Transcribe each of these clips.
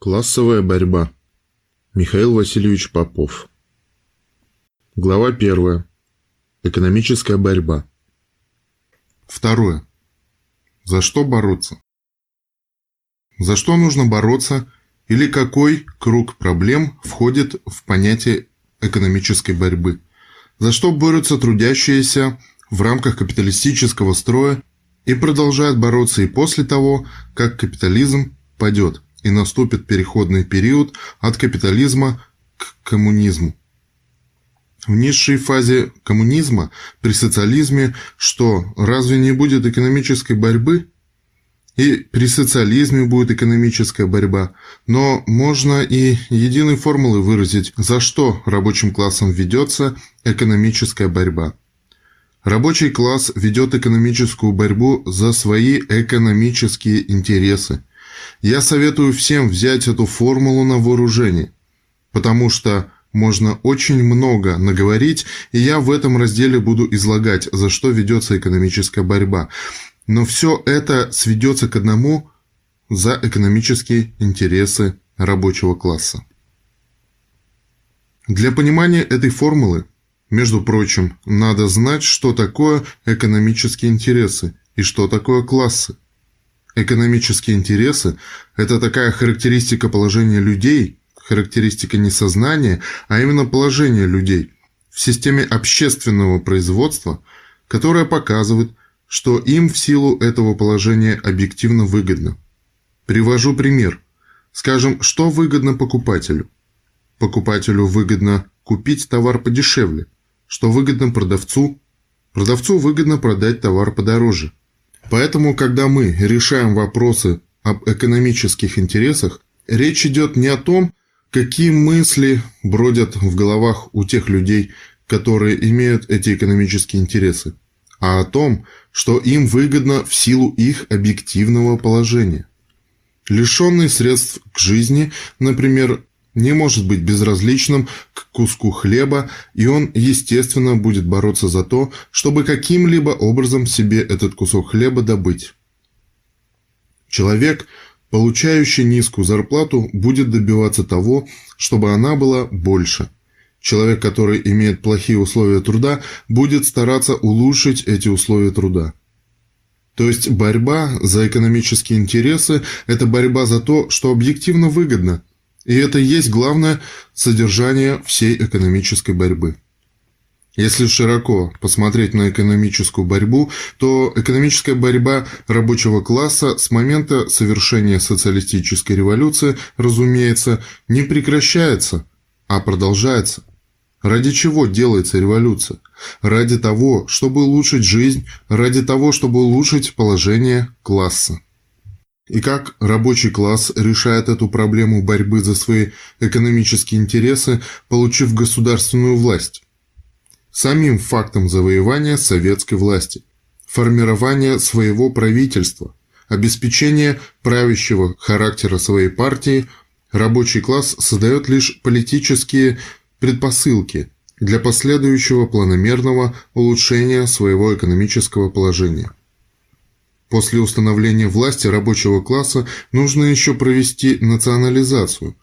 Классовая борьба. Михаил Васильевич Попов. Глава первая. Экономическая борьба. Второе. За что бороться? За что нужно бороться или какой круг проблем входит в понятие экономической борьбы? За что борются трудящиеся в рамках капиталистического строя и продолжают бороться и после того, как капитализм падет – и наступит переходный период от капитализма к коммунизму. В низшей фазе коммунизма при социализме что, разве не будет экономической борьбы? И при социализме будет экономическая борьба, но можно и единой формулой выразить, за что рабочим классом ведется экономическая борьба. Рабочий класс ведет экономическую борьбу за свои экономические интересы – я советую всем взять эту формулу на вооружение, потому что можно очень много наговорить, и я в этом разделе буду излагать, за что ведется экономическая борьба. Но все это сведется к одному – за экономические интересы рабочего класса. Для понимания этой формулы, между прочим, надо знать, что такое экономические интересы и что такое классы. Экономические интересы – это такая характеристика положения людей, характеристика не сознания, а именно положения людей в системе общественного производства, которая показывает, что им в силу этого положения объективно выгодно. Привожу пример. Скажем, что выгодно покупателю? Покупателю выгодно купить товар подешевле. Что выгодно продавцу? Продавцу выгодно продать товар подороже. Поэтому, когда мы решаем вопросы об экономических интересах, речь идет не о том, какие мысли бродят в головах у тех людей, которые имеют эти экономические интересы, а о том, что им выгодно в силу их объективного положения. Лишенный средств к жизни, например, не может быть безразличным к куску хлеба, и он, естественно, будет бороться за то, чтобы каким-либо образом себе этот кусок хлеба добыть. Человек, получающий низкую зарплату, будет добиваться того, чтобы она была больше. Человек, который имеет плохие условия труда, будет стараться улучшить эти условия труда. То есть борьба за экономические интересы – это борьба за то, что объективно выгодно – и это и есть главное содержание всей экономической борьбы. Если широко посмотреть на экономическую борьбу, то экономическая борьба рабочего класса с момента совершения социалистической революции, разумеется, не прекращается, а продолжается. Ради чего делается революция? Ради того, чтобы улучшить жизнь, ради того, чтобы улучшить положение класса. И как рабочий класс решает эту проблему борьбы за свои экономические интересы, получив государственную власть? Самим фактом завоевания советской власти, формирования своего правительства, обеспечения правящего характера своей партии, рабочий класс создает лишь политические предпосылки для последующего планомерного улучшения своего экономического положения. После установления власти рабочего класса нужно еще провести национализацию.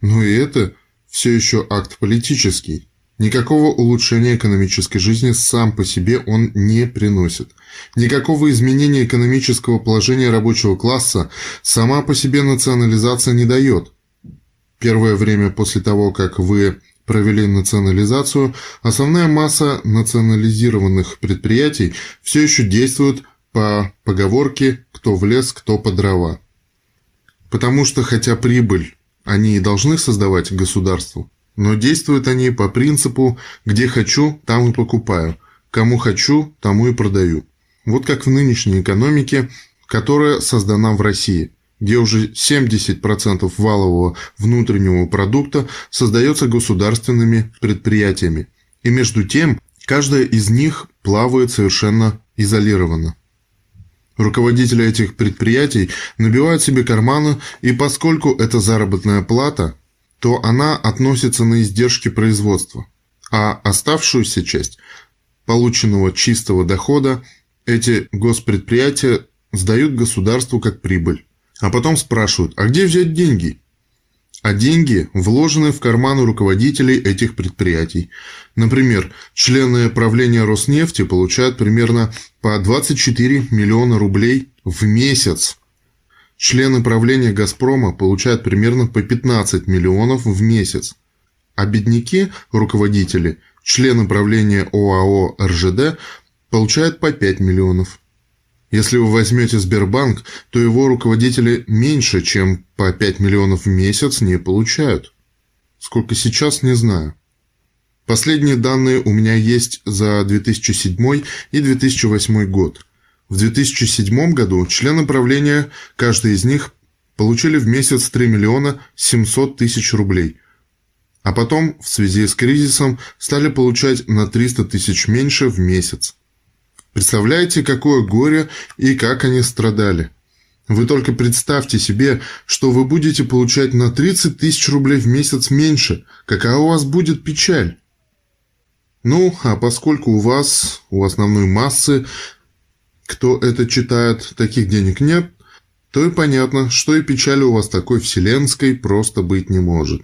Но и это все еще акт политический. Никакого улучшения экономической жизни сам по себе он не приносит. Никакого изменения экономического положения рабочего класса сама по себе национализация не дает. Первое время после того, как вы провели национализацию, основная масса национализированных предприятий все еще действует по поговорке «кто в лес, кто по дрова». Потому что, хотя прибыль они и должны создавать государству, но действуют они по принципу «где хочу, там и покупаю», «кому хочу, тому и продаю». Вот как в нынешней экономике, которая создана в России, где уже 70% валового внутреннего продукта создается государственными предприятиями. И между тем, каждая из них плавает совершенно изолированно. Руководители этих предприятий набивают себе карманы, и поскольку это заработная плата, то она относится на издержки производства, а оставшуюся часть полученного чистого дохода эти госпредприятия сдают государству как прибыль. А потом спрашивают, а где взять деньги? А деньги вложены в карманы руководителей этих предприятий. Например, члены правления Роснефти получают примерно по 24 миллиона рублей в месяц. Члены правления «Газпрома» получают примерно по 15 миллионов в месяц. А бедняки, руководители, члены правления ОАО «РЖД» получают по 5 миллионов. Если вы возьмете Сбербанк, то его руководители меньше, чем по 5 миллионов в месяц не получают. Сколько сейчас, не знаю. Последние данные у меня есть за 2007 и 2008 год. В 2007 году члены правления, каждый из них, получили в месяц 3 миллиона 700 тысяч рублей. А потом, в связи с кризисом, стали получать на 300 тысяч меньше в месяц. Представляете, какое горе и как они страдали. Вы только представьте себе, что вы будете получать на 30 тысяч рублей в месяц меньше. Какая у вас будет печаль? Ну, а поскольку у вас, у основной массы, кто это читает, таких денег нет, то и понятно, что и печали у вас такой вселенской просто быть не может.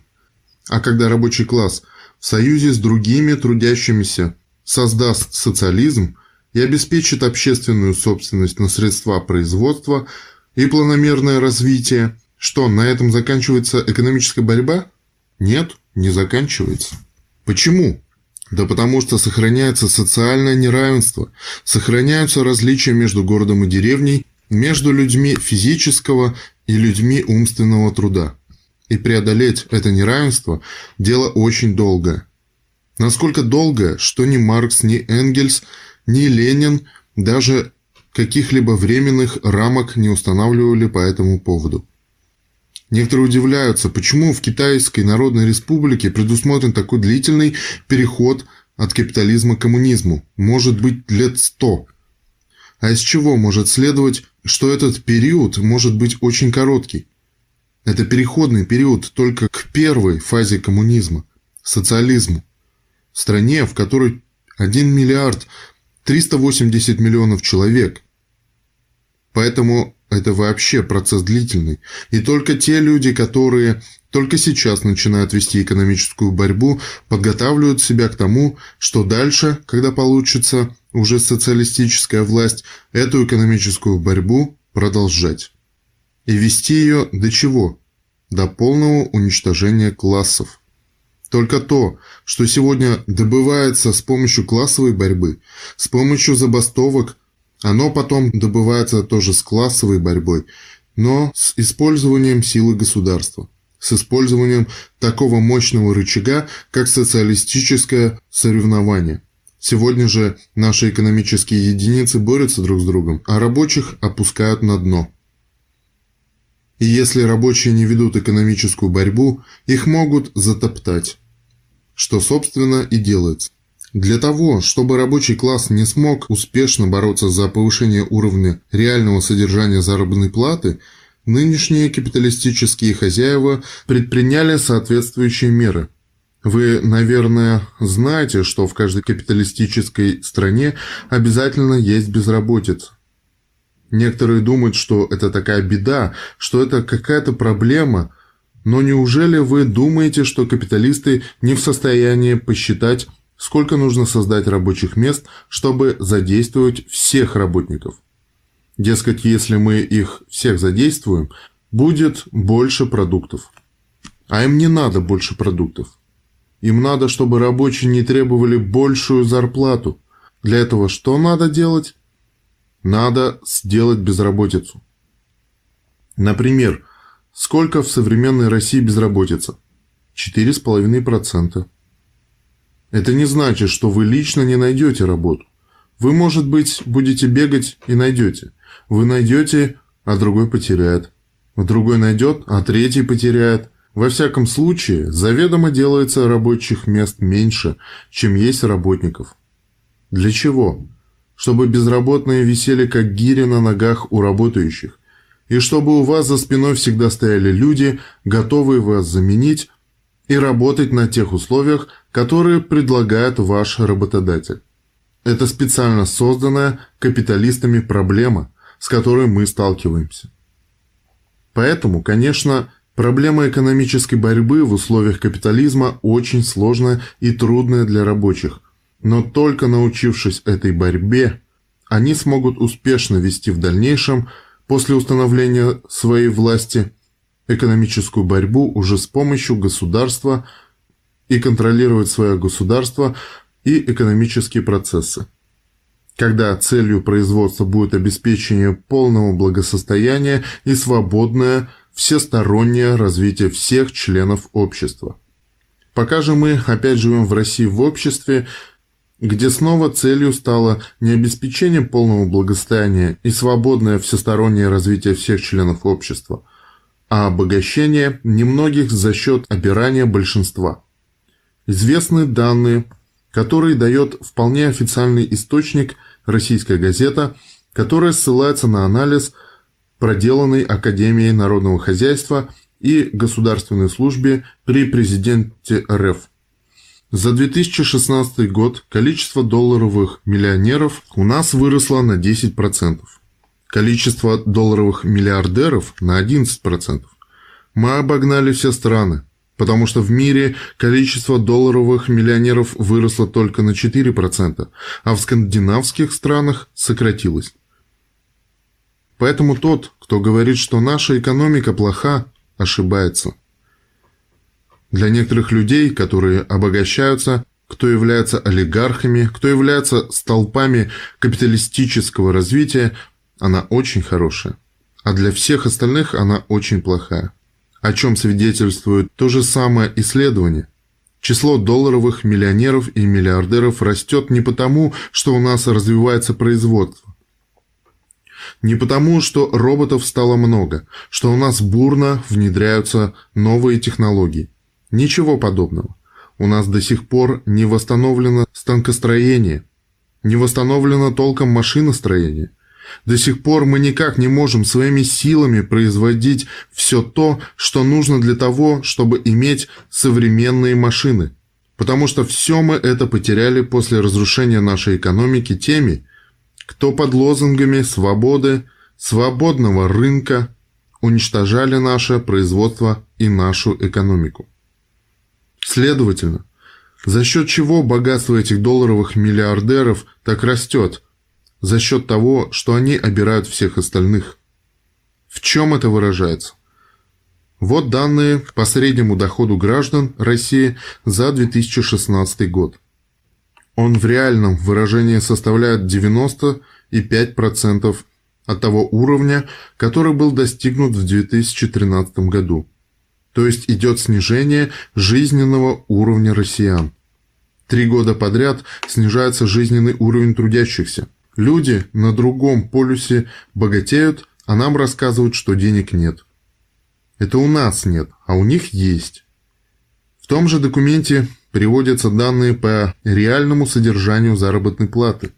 А когда рабочий класс в союзе с другими трудящимися создаст социализм, и обеспечит общественную собственность на средства производства и планомерное развитие. Что, на этом заканчивается экономическая борьба? Нет, не заканчивается. Почему? Да потому что сохраняется социальное неравенство, сохраняются различия между городом и деревней, между людьми физического и людьми умственного труда. И преодолеть это неравенство – дело очень долгое. Насколько долгое, что ни Маркс, ни Энгельс – ни Ленин даже каких-либо временных рамок не устанавливали по этому поводу. Некоторые удивляются, почему в Китайской Народной Республике предусмотрен такой длительный переход от капитализма к коммунизму, может быть лет сто. А из чего может следовать, что этот период может быть очень короткий? Это переходный период только к первой фазе коммунизма – социализму. В стране, в которой 1 миллиард 380 миллионов человек. Поэтому это вообще процесс длительный. И только те люди, которые только сейчас начинают вести экономическую борьбу, подготавливают себя к тому, что дальше, когда получится уже социалистическая власть, эту экономическую борьбу продолжать. И вести ее до чего? До полного уничтожения классов. Только то, что сегодня добывается с помощью классовой борьбы, с помощью забастовок, оно потом добывается тоже с классовой борьбой, но с использованием силы государства, с использованием такого мощного рычага, как социалистическое соревнование. Сегодня же наши экономические единицы борются друг с другом, а рабочих опускают на дно. И если рабочие не ведут экономическую борьбу, их могут затоптать. Что, собственно, и делается. Для того, чтобы рабочий класс не смог успешно бороться за повышение уровня реального содержания заработной платы, нынешние капиталистические хозяева предприняли соответствующие меры. Вы, наверное, знаете, что в каждой капиталистической стране обязательно есть безработица. Некоторые думают, что это такая беда, что это какая-то проблема, но неужели вы думаете, что капиталисты не в состоянии посчитать, сколько нужно создать рабочих мест, чтобы задействовать всех работников? Дескать, если мы их всех задействуем, будет больше продуктов. А им не надо больше продуктов. Им надо, чтобы рабочие не требовали большую зарплату. Для этого что надо делать? Надо сделать безработицу. Например, сколько в современной России безработица? 4,5%. Это не значит, что вы лично не найдете работу. Вы, может быть, будете бегать и найдете. Вы найдете, а другой потеряет. Другой найдет, а третий потеряет. Во всяком случае, заведомо делается рабочих мест меньше, чем есть работников. Для чего? чтобы безработные висели как гири на ногах у работающих, и чтобы у вас за спиной всегда стояли люди, готовые вас заменить и работать на тех условиях, которые предлагает ваш работодатель. Это специально созданная капиталистами проблема, с которой мы сталкиваемся. Поэтому, конечно, Проблема экономической борьбы в условиях капитализма очень сложная и трудная для рабочих. Но только научившись этой борьбе, они смогут успешно вести в дальнейшем, после установления своей власти, экономическую борьбу уже с помощью государства и контролировать свое государство и экономические процессы. Когда целью производства будет обеспечение полного благосостояния и свободное всестороннее развитие всех членов общества. Пока же мы опять живем в России в обществе, где снова целью стало не обеспечение полного благосостояния и свободное всестороннее развитие всех членов общества, а обогащение немногих за счет обирания большинства. Известны данные, которые дает вполне официальный источник «Российская газета», которая ссылается на анализ – проделанный Академией народного хозяйства и государственной службе при президенте РФ. За 2016 год количество долларовых миллионеров у нас выросло на 10%. Количество долларовых миллиардеров на 11%. Мы обогнали все страны, потому что в мире количество долларовых миллионеров выросло только на 4%, а в скандинавских странах сократилось. Поэтому тот, кто говорит, что наша экономика плоха, ошибается. Для некоторых людей, которые обогащаются, кто является олигархами, кто является столпами капиталистического развития, она очень хорошая. А для всех остальных она очень плохая. О чем свидетельствует то же самое исследование. Число долларовых миллионеров и миллиардеров растет не потому, что у нас развивается производство, не потому, что роботов стало много, что у нас бурно внедряются новые технологии. Ничего подобного. У нас до сих пор не восстановлено станкостроение, не восстановлено толком машиностроение. До сих пор мы никак не можем своими силами производить все то, что нужно для того, чтобы иметь современные машины. Потому что все мы это потеряли после разрушения нашей экономики теми, кто под лозунгами свободы, свободного рынка уничтожали наше производство и нашу экономику. Следовательно, за счет чего богатство этих долларовых миллиардеров так растет? За счет того, что они обирают всех остальных. В чем это выражается? Вот данные по среднему доходу граждан России за 2016 год. Он в реальном выражении составляет 95% от того уровня, который был достигнут в 2013 году. То есть идет снижение жизненного уровня россиян. Три года подряд снижается жизненный уровень трудящихся. Люди на другом полюсе богатеют, а нам рассказывают, что денег нет. Это у нас нет, а у них есть. В том же документе приводятся данные по реальному содержанию заработной платы.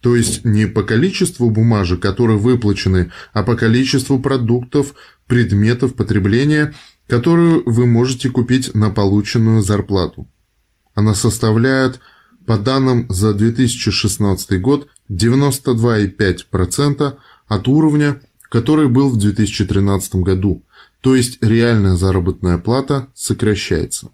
То есть не по количеству бумажек, которые выплачены, а по количеству продуктов, предметов потребления, которые вы можете купить на полученную зарплату. Она составляет, по данным за 2016 год, 92,5% от уровня, который был в 2013 году, то есть реальная заработная плата сокращается.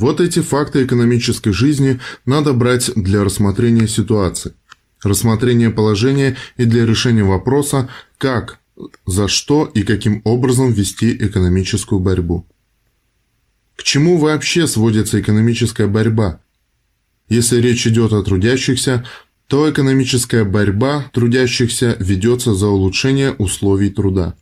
Вот эти факты экономической жизни надо брать для рассмотрения ситуации, рассмотрения положения и для решения вопроса, как, за что и каким образом вести экономическую борьбу. К чему вообще сводится экономическая борьба? Если речь идет о трудящихся, то экономическая борьба трудящихся ведется за улучшение условий труда.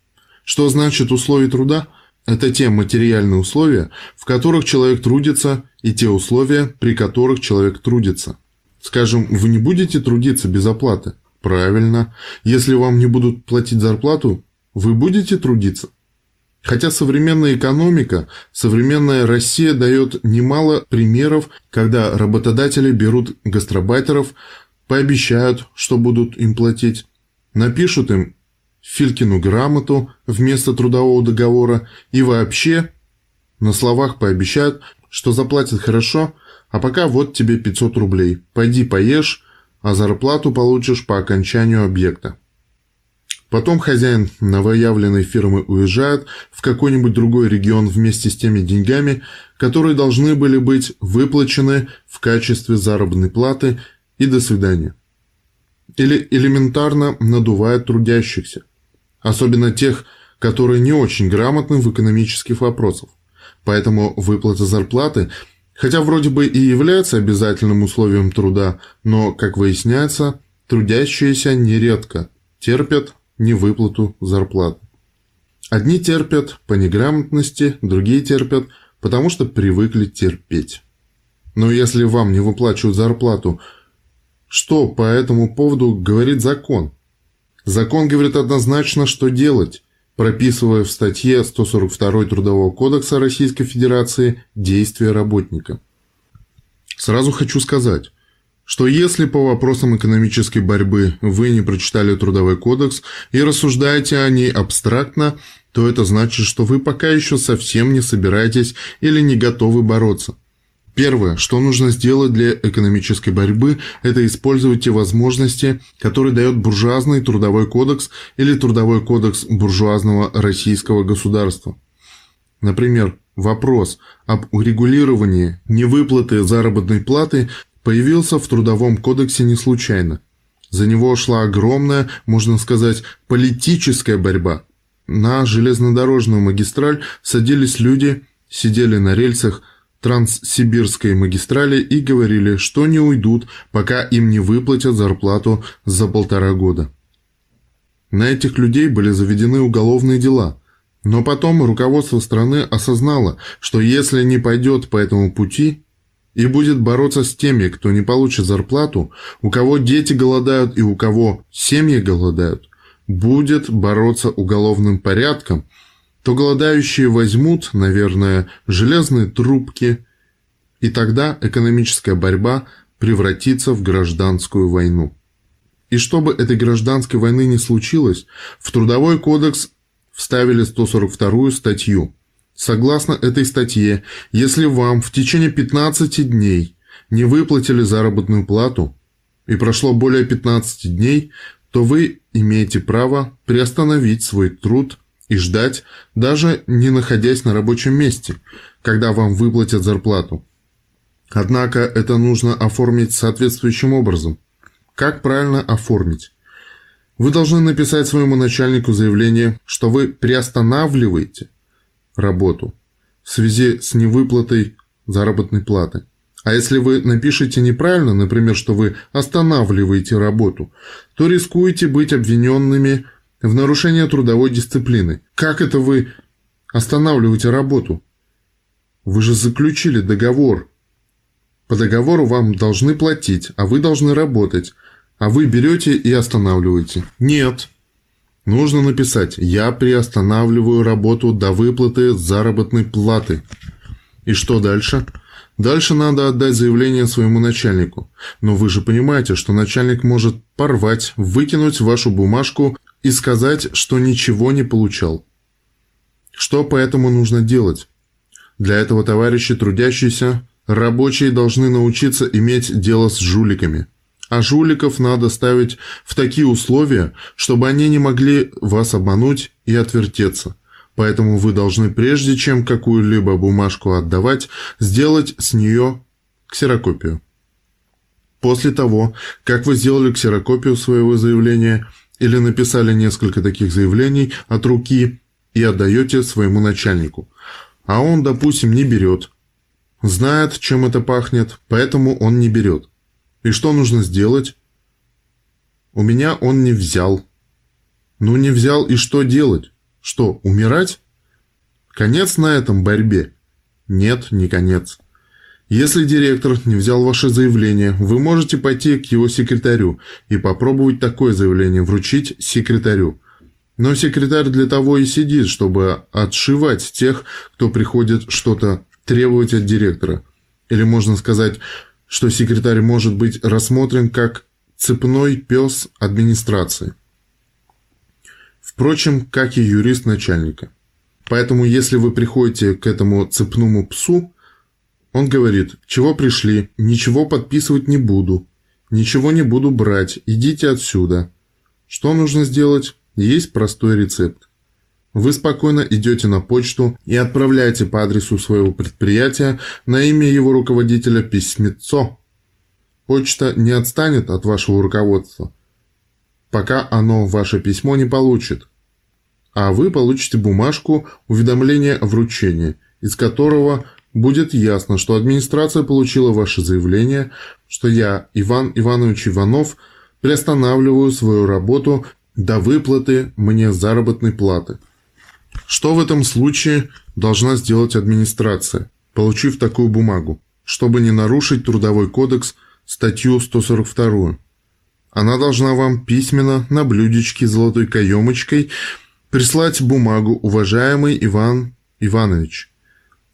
Что значит условий труда? Это те материальные условия, в которых человек трудится, и те условия, при которых человек трудится. Скажем, вы не будете трудиться без оплаты? Правильно. Если вам не будут платить зарплату, вы будете трудиться? Хотя современная экономика, современная Россия дает немало примеров, когда работодатели берут гастробайтеров, пообещают, что будут им платить, напишут им Филькину грамоту вместо трудового договора и вообще на словах пообещают, что заплатят хорошо, а пока вот тебе 500 рублей, пойди поешь, а зарплату получишь по окончанию объекта. Потом хозяин новоявленной фирмы уезжает в какой-нибудь другой регион вместе с теми деньгами, которые должны были быть выплачены в качестве заработной платы и до свидания. Или элементарно надувает трудящихся, особенно тех, которые не очень грамотны в экономических вопросах. Поэтому выплата зарплаты, хотя вроде бы и является обязательным условием труда, но, как выясняется, трудящиеся нередко терпят невыплату зарплаты. Одни терпят по неграмотности, другие терпят, потому что привыкли терпеть. Но если вам не выплачивают зарплату, что по этому поводу говорит закон? Закон говорит однозначно, что делать, прописывая в статье 142 Трудового кодекса Российской Федерации действия работника. Сразу хочу сказать, что если по вопросам экономической борьбы вы не прочитали Трудовой кодекс и рассуждаете о ней абстрактно, то это значит, что вы пока еще совсем не собираетесь или не готовы бороться. Первое, что нужно сделать для экономической борьбы, это использовать те возможности, которые дает буржуазный трудовой кодекс или трудовой кодекс буржуазного российского государства. Например, вопрос об урегулировании невыплаты заработной платы появился в Трудовом кодексе не случайно. За него шла огромная, можно сказать, политическая борьба. На железнодорожную магистраль садились люди, сидели на рельсах Транссибирской магистрали и говорили, что не уйдут, пока им не выплатят зарплату за полтора года. На этих людей были заведены уголовные дела. Но потом руководство страны осознало, что если не пойдет по этому пути, и будет бороться с теми, кто не получит зарплату, у кого дети голодают и у кого семьи голодают, будет бороться уголовным порядком, то голодающие возьмут, наверное, железные трубки, и тогда экономическая борьба превратится в гражданскую войну. И чтобы этой гражданской войны не случилось, в Трудовой кодекс вставили 142 статью – Согласно этой статье, если вам в течение 15 дней не выплатили заработную плату и прошло более 15 дней, то вы имеете право приостановить свой труд и ждать, даже не находясь на рабочем месте, когда вам выплатят зарплату. Однако это нужно оформить соответствующим образом. Как правильно оформить? Вы должны написать своему начальнику заявление, что вы приостанавливаете – работу в связи с невыплатой заработной платы. А если вы напишете неправильно, например, что вы останавливаете работу, то рискуете быть обвиненными в нарушении трудовой дисциплины. Как это вы останавливаете работу? Вы же заключили договор. По договору вам должны платить, а вы должны работать. А вы берете и останавливаете. Нет. Нужно написать «Я приостанавливаю работу до выплаты заработной платы». И что дальше? Дальше надо отдать заявление своему начальнику. Но вы же понимаете, что начальник может порвать, выкинуть вашу бумажку и сказать, что ничего не получал. Что поэтому нужно делать? Для этого товарищи трудящиеся, рабочие должны научиться иметь дело с жуликами – а жуликов надо ставить в такие условия, чтобы они не могли вас обмануть и отвертеться. Поэтому вы должны, прежде чем какую-либо бумажку отдавать, сделать с нее ксерокопию. После того, как вы сделали ксерокопию своего заявления или написали несколько таких заявлений от руки и отдаете своему начальнику, а он, допустим, не берет, знает, чем это пахнет, поэтому он не берет. И что нужно сделать? У меня он не взял. Ну не взял и что делать? Что, умирать? Конец на этом борьбе? Нет, не конец. Если директор не взял ваше заявление, вы можете пойти к его секретарю и попробовать такое заявление вручить секретарю. Но секретарь для того и сидит, чтобы отшивать тех, кто приходит что-то требовать от директора. Или можно сказать, что секретарь может быть рассмотрен как цепной пес администрации. Впрочем, как и юрист начальника. Поэтому, если вы приходите к этому цепному псу, он говорит, чего пришли, ничего подписывать не буду, ничего не буду брать, идите отсюда. Что нужно сделать? есть простой рецепт. Вы спокойно идете на почту и отправляете по адресу своего предприятия на имя его руководителя письмецо. Почта не отстанет от вашего руководства, пока оно ваше письмо не получит. А вы получите бумажку уведомления о вручении, из которого будет ясно, что администрация получила ваше заявление, что я, Иван Иванович Иванов, приостанавливаю свою работу до выплаты мне заработной платы. Что в этом случае должна сделать администрация, получив такую бумагу, чтобы не нарушить Трудовой кодекс статью 142? Она должна вам письменно на блюдечке золотой каемочкой прислать бумагу «Уважаемый Иван Иванович,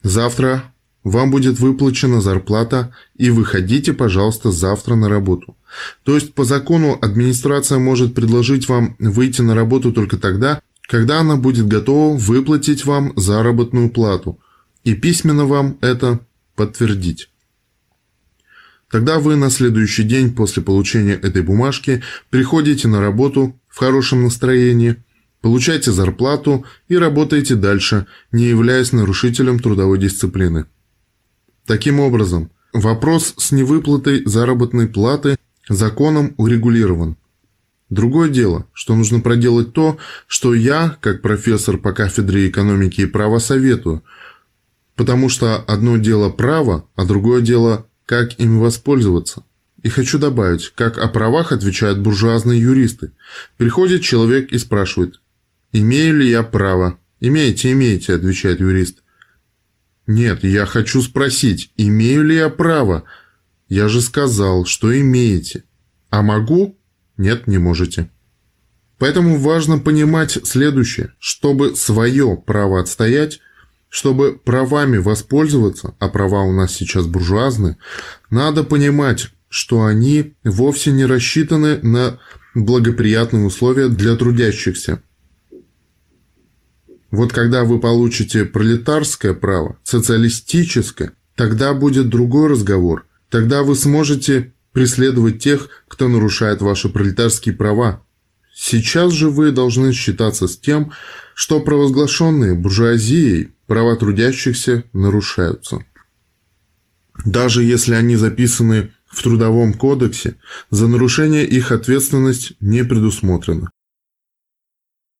завтра вам будет выплачена зарплата, и выходите, пожалуйста, завтра на работу. То есть по закону администрация может предложить вам выйти на работу только тогда, когда она будет готова выплатить вам заработную плату и письменно вам это подтвердить. Тогда вы на следующий день после получения этой бумажки приходите на работу в хорошем настроении, получаете зарплату и работаете дальше, не являясь нарушителем трудовой дисциплины. Таким образом, вопрос с невыплатой заработной платы законом урегулирован. Другое дело, что нужно проделать то, что я, как профессор по кафедре экономики и права, советую, потому что одно дело право, а другое дело, как им воспользоваться. И хочу добавить, как о правах отвечают буржуазные юристы. Приходит человек и спрашивает, «Имею ли я право?» «Имеете, имеете», – отвечает юрист. «Нет, я хочу спросить, имею ли я право?» «Я же сказал, что имеете». «А могу?» «Нет, не можете». Поэтому важно понимать следующее. Чтобы свое право отстоять, чтобы правами воспользоваться, а права у нас сейчас буржуазные, надо понимать, что они вовсе не рассчитаны на благоприятные условия для трудящихся. Вот когда вы получите пролетарское право, социалистическое, тогда будет другой разговор. Тогда вы сможете преследовать тех, кто нарушает ваши пролетарские права. Сейчас же вы должны считаться с тем, что провозглашенные буржуазией права трудящихся нарушаются. Даже если они записаны в Трудовом кодексе, за нарушение их ответственность не предусмотрена.